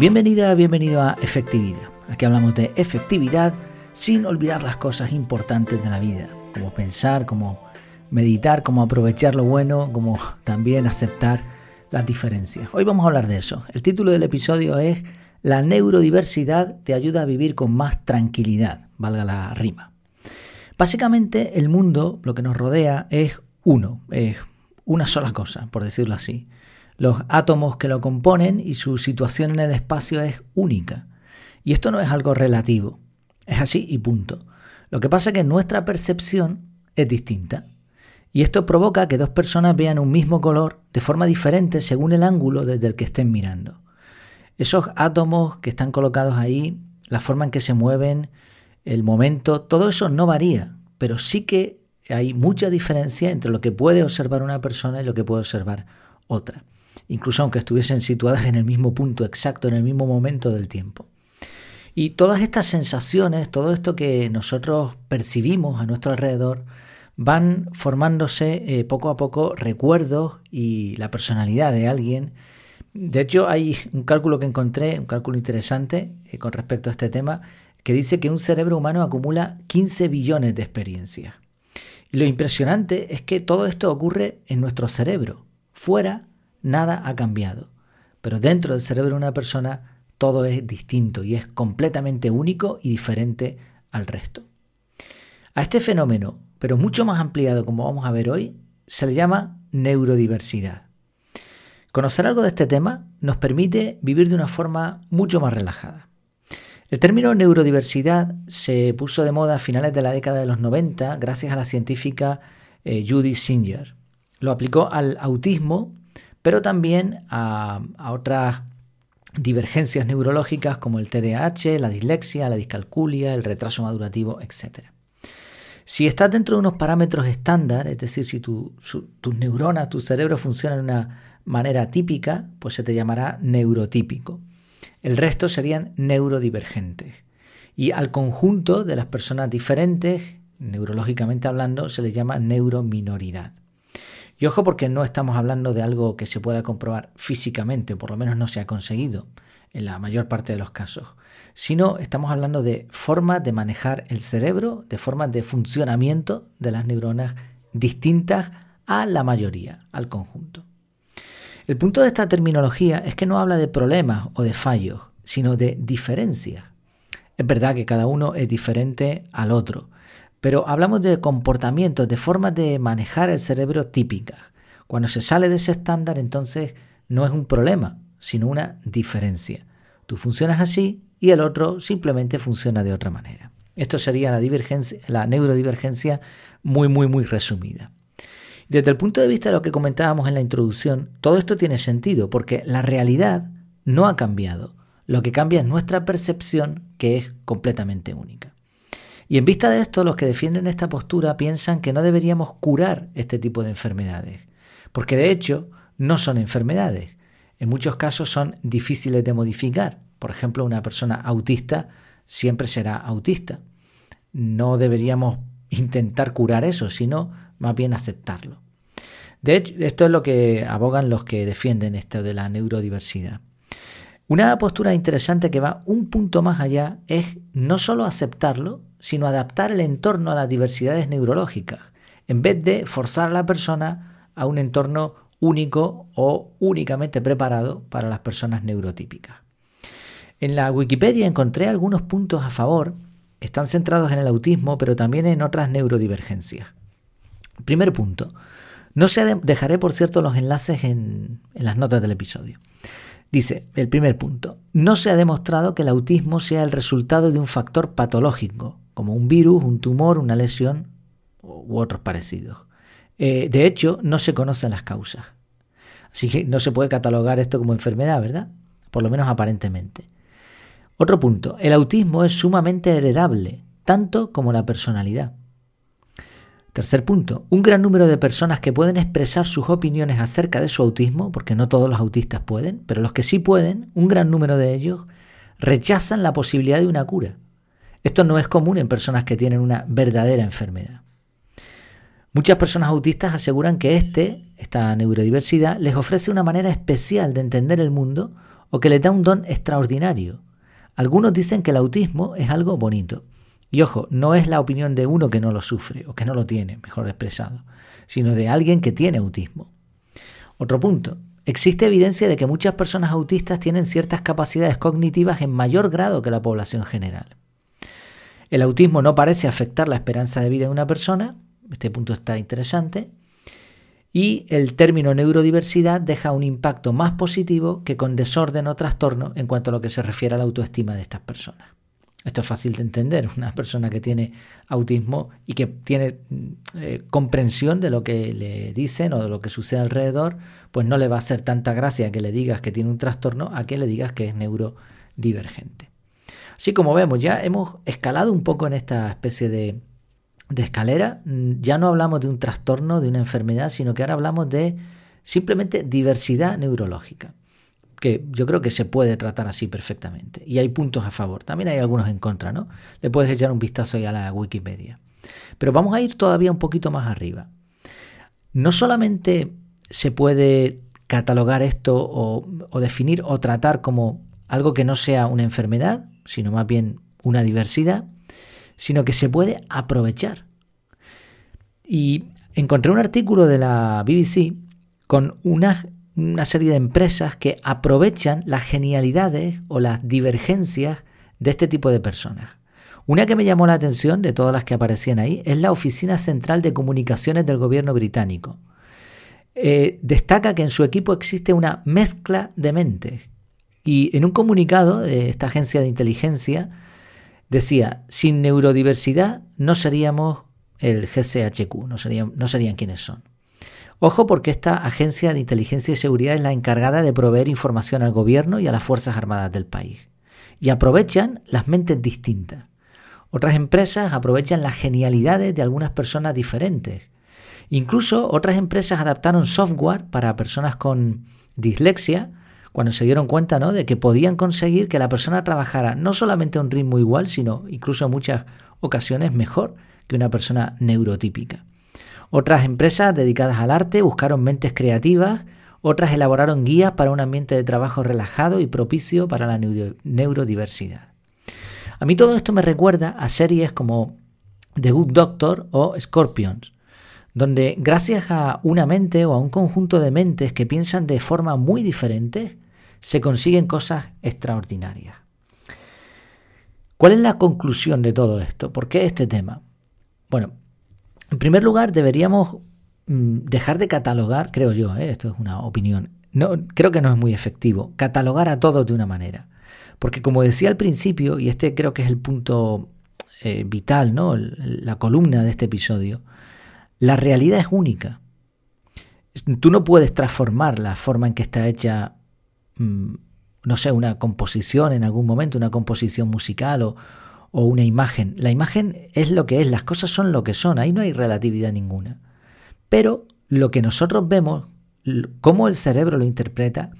Bienvenida, bienvenido a Efectividad. Aquí hablamos de efectividad sin olvidar las cosas importantes de la vida, como pensar, como meditar, como aprovechar lo bueno, como también aceptar las diferencias. Hoy vamos a hablar de eso. El título del episodio es La neurodiversidad te ayuda a vivir con más tranquilidad, valga la rima. Básicamente el mundo, lo que nos rodea, es uno, es una sola cosa, por decirlo así. Los átomos que lo componen y su situación en el espacio es única. Y esto no es algo relativo, es así y punto. Lo que pasa es que nuestra percepción es distinta. Y esto provoca que dos personas vean un mismo color de forma diferente según el ángulo desde el que estén mirando. Esos átomos que están colocados ahí, la forma en que se mueven, el momento, todo eso no varía, pero sí que hay mucha diferencia entre lo que puede observar una persona y lo que puede observar otra, incluso aunque estuviesen situadas en el mismo punto exacto, en el mismo momento del tiempo. Y todas estas sensaciones, todo esto que nosotros percibimos a nuestro alrededor, van formándose eh, poco a poco recuerdos y la personalidad de alguien. De hecho, hay un cálculo que encontré, un cálculo interesante eh, con respecto a este tema, que dice que un cerebro humano acumula 15 billones de experiencias. Y lo impresionante es que todo esto ocurre en nuestro cerebro. Fuera, nada ha cambiado. Pero dentro del cerebro de una persona, todo es distinto y es completamente único y diferente al resto. A este fenómeno pero mucho más ampliado como vamos a ver hoy, se le llama neurodiversidad. Conocer algo de este tema nos permite vivir de una forma mucho más relajada. El término neurodiversidad se puso de moda a finales de la década de los 90 gracias a la científica eh, Judy Singer. Lo aplicó al autismo, pero también a, otras divergencias neurológicas como el TDAH, la dislexia, la discalculia, el retraso madurativo, etc. Si estás dentro de unos parámetros estándar, es decir, si tus neuronas, tu cerebro funciona de una manera típica, pues se te llamará neurotípico. El resto serían neurodivergentes. Y al conjunto de las personas diferentes, neurológicamente hablando, se les llama neurominoridad. Y ojo porque no estamos hablando de algo que se pueda comprobar físicamente, por lo menos no se ha conseguido en la mayor parte de los casos, sino estamos hablando de formas de manejar el cerebro, de formas de funcionamiento de las neuronas distintas a la mayoría, al conjunto. El punto de esta terminología es que no habla de problemas o de fallos, sino de diferencias. Es verdad que cada uno es diferente al otro, pero hablamos de comportamientos, de formas de manejar el cerebro típicas. Cuando se sale de ese estándar, entonces no es un problema, sino una diferencia. Tú funcionas así y el otro simplemente funciona de otra manera. Esto sería la, divergencia, la neurodivergencia muy, muy, muy resumida. Desde el punto de vista de lo que comentábamos en la introducción, todo esto tiene sentido porque la realidad no ha cambiado. Lo que cambia es nuestra percepción, que es completamente única. Y en vista de esto, los que defienden esta postura piensan que no deberíamos curar este tipo de enfermedades, porque de hecho no son enfermedades, en muchos casos son difíciles de modificar. Por ejemplo, una persona autista siempre será autista. No deberíamos intentar curar eso, sino más bien aceptarlo. De hecho, esto es lo que abogan los que defienden esto de la neurodiversidad. Una postura interesante que va un punto más allá es no solo aceptarlo, sino adaptar el entorno a las diversidades neurológicas, en vez de forzar a la persona a un entorno único o únicamente preparado para las personas neurotípicas. En la Wikipedia encontré algunos puntos a favor están centrados en el autismo, pero también en otras neurodivergencias. Primer punto. No se dejaré, por cierto, los enlaces en, en las notas del episodio. Dice, el primer punto, no se ha demostrado que el autismo sea el resultado de un factor patológico, como un virus, un tumor, una lesión u otros parecidos. Eh, de hecho, no se conocen las causas. Así que no se puede catalogar esto como enfermedad, ¿verdad? Por lo menos aparentemente. Otro punto, el autismo es sumamente heredable, tanto como la personalidad. Tercer punto, un gran número de personas que pueden expresar sus opiniones acerca de su autismo, porque no todos los autistas pueden, pero los que sí pueden, un gran número de ellos, rechazan la posibilidad de una cura. Esto no es común en personas que tienen una verdadera enfermedad. Muchas personas autistas aseguran que este, esta neurodiversidad les ofrece una manera especial de entender el mundo o que les da un don extraordinario. Algunos dicen que el autismo es algo bonito. Y ojo, no es la opinión de uno que no lo sufre o que no lo tiene, mejor expresado, sino de alguien que tiene autismo. Otro punto. Existe evidencia de que muchas personas autistas tienen ciertas capacidades cognitivas en mayor grado que la población general. El autismo no parece afectar la esperanza de vida de una persona, este punto está interesante, y el término neurodiversidad deja un impacto más positivo que con desorden o trastorno en cuanto a lo que se refiere a la autoestima de estas personas. Esto es fácil de entender. Una persona que tiene autismo y que tiene eh, comprensión de lo que le dicen o de lo que sucede alrededor, pues no le va a hacer tanta gracia que le digas que tiene un trastorno a que le digas que es neurodivergente. Así como vemos, ya hemos escalado un poco en esta especie de, de escalera, mm, ya no hablamos de un trastorno, de una enfermedad, sino que ahora hablamos de simplemente diversidad neurológica, que yo creo que se puede tratar así perfectamente. Y hay puntos a favor, también hay algunos en contra, ¿no? Le puedes echar un vistazo ya a la Wikipedia. Pero vamos a ir todavía un poquito más arriba. No solamente se puede catalogar esto o, o definir o tratar como algo que no sea una enfermedad, sino más bien una diversidad, sino que se puede aprovechar. Y encontré un artículo de la BBC con una, una serie de empresas que aprovechan las genialidades o las divergencias de este tipo de personas. Una que me llamó la atención de todas las que aparecían ahí es la Oficina Central de Comunicaciones del Gobierno británico. Eh, destaca que en su equipo existe una mezcla de mentes. Y en un comunicado de esta agencia de inteligencia Decía, sin neurodiversidad no seríamos el GCHQ, no serían, no serían quienes son. Ojo porque esta agencia de inteligencia y seguridad es la encargada de proveer información al gobierno y a las Fuerzas Armadas del país. Y aprovechan las mentes distintas. Otras empresas aprovechan las genialidades de algunas personas diferentes. Incluso otras empresas adaptaron software para personas con dislexia cuando se dieron cuenta ¿no? de que podían conseguir que la persona trabajara no solamente a un ritmo igual, sino incluso en muchas ocasiones mejor que una persona neurotípica. Otras empresas dedicadas al arte buscaron mentes creativas, otras elaboraron guías para un ambiente de trabajo relajado y propicio para la neurodiversidad. A mí todo esto me recuerda a series como The Good Doctor o Scorpions, donde gracias a una mente o a un conjunto de mentes que piensan de forma muy diferente, se consiguen cosas extraordinarias. ¿Cuál es la conclusión de todo esto? ¿Por qué este tema? Bueno, en primer lugar deberíamos mm, dejar de catalogar, creo yo, ¿eh? esto es una opinión, no, creo que no es muy efectivo, catalogar a todos de una manera. Porque como decía al principio, y este creo que es el punto eh, vital, ¿no? la columna de este episodio, la realidad es única. Tú no puedes transformar la forma en que está hecha, mm, no sé, una composición en algún momento, una composición musical o, o una imagen. La imagen es lo que es, las cosas son lo que son, ahí no hay relatividad ninguna. Pero lo que nosotros vemos, cómo el cerebro lo interpreta,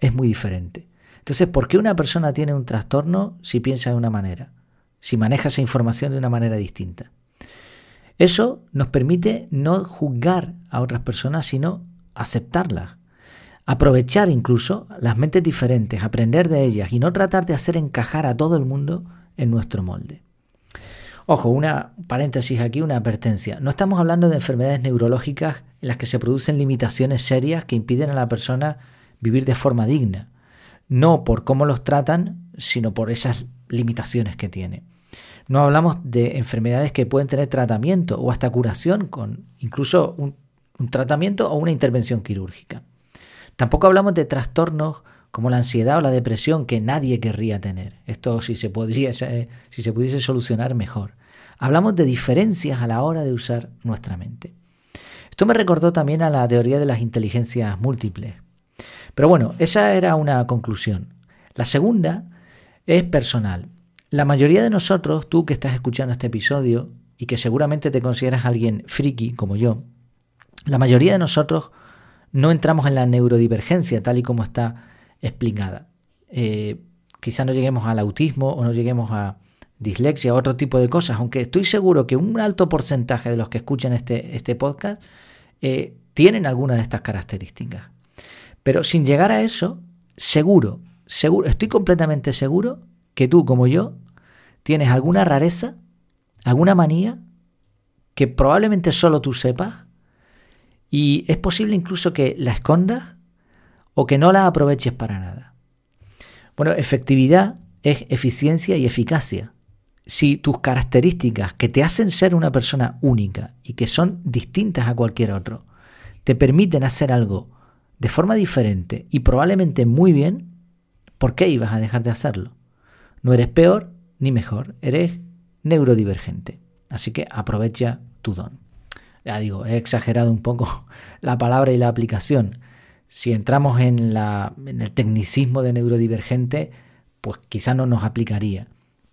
es muy diferente. Entonces, ¿por qué una persona tiene un trastorno si piensa de una manera? Si maneja esa información de una manera distinta. Eso nos permite no juzgar a otras personas, sino aceptarlas. Aprovechar incluso las mentes diferentes, aprender de ellas y no tratar de hacer encajar a todo el mundo en nuestro molde. Ojo, una paréntesis aquí, una advertencia. No estamos hablando de enfermedades neurológicas en las que se producen limitaciones serias que impiden a la persona vivir de forma digna. No por cómo los tratan, sino por esas limitaciones que tiene. No hablamos de enfermedades que pueden tener tratamiento o hasta curación con incluso un, tratamiento o una intervención quirúrgica. Tampoco hablamos de trastornos como la ansiedad o la depresión que nadie querría tener. Esto si se, podría, si se pudiese solucionar mejor. Hablamos de diferencias a la hora de usar nuestra mente. Esto me recordó también a la teoría de las inteligencias múltiples. Pero bueno, esa era una conclusión. La segunda es personal. La mayoría de nosotros, tú que estás escuchando este episodio y que seguramente te consideras alguien friki como yo, la mayoría de nosotros no entramos en la neurodivergencia tal y como está Eh, quizá no lleguemos al autismo o no lleguemos a dislexia o otro tipo de cosas, aunque estoy seguro que un alto porcentaje de los que escuchan este, este podcast eh, tienen alguna de estas características. Pero sin llegar a eso, seguro seguro, estoy completamente seguro que tú como yo tienes alguna rareza, alguna manía que probablemente solo tú sepas y es posible incluso que la escondas o que no la aproveches para nada. Bueno, efectividad es eficiencia y eficacia. Si tus características que te hacen ser una persona única y que son distintas a cualquier otro, te permiten hacer algo de forma diferente y probablemente muy bien, ¿por qué ibas a dejar de hacerlo? No eres peor ni mejor, eres neurodivergente. Así que aprovecha tu don. Ya digo, he exagerado un poco la palabra y la aplicación. Si entramos en, el tecnicismo de neurodivergente, pues quizá no nos aplicaría.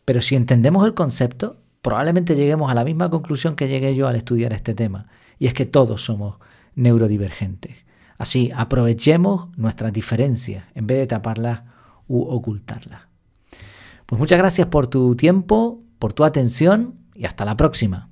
Pero si entendemos el concepto, probablemente lleguemos a la misma conclusión que llegué yo al estudiar este tema, y es que todos somos neurodivergentes. Así, aprovechemos nuestras diferencias en vez de taparlas u ocultarlas. Pues muchas gracias por tu tiempo, por tu atención y hasta la próxima.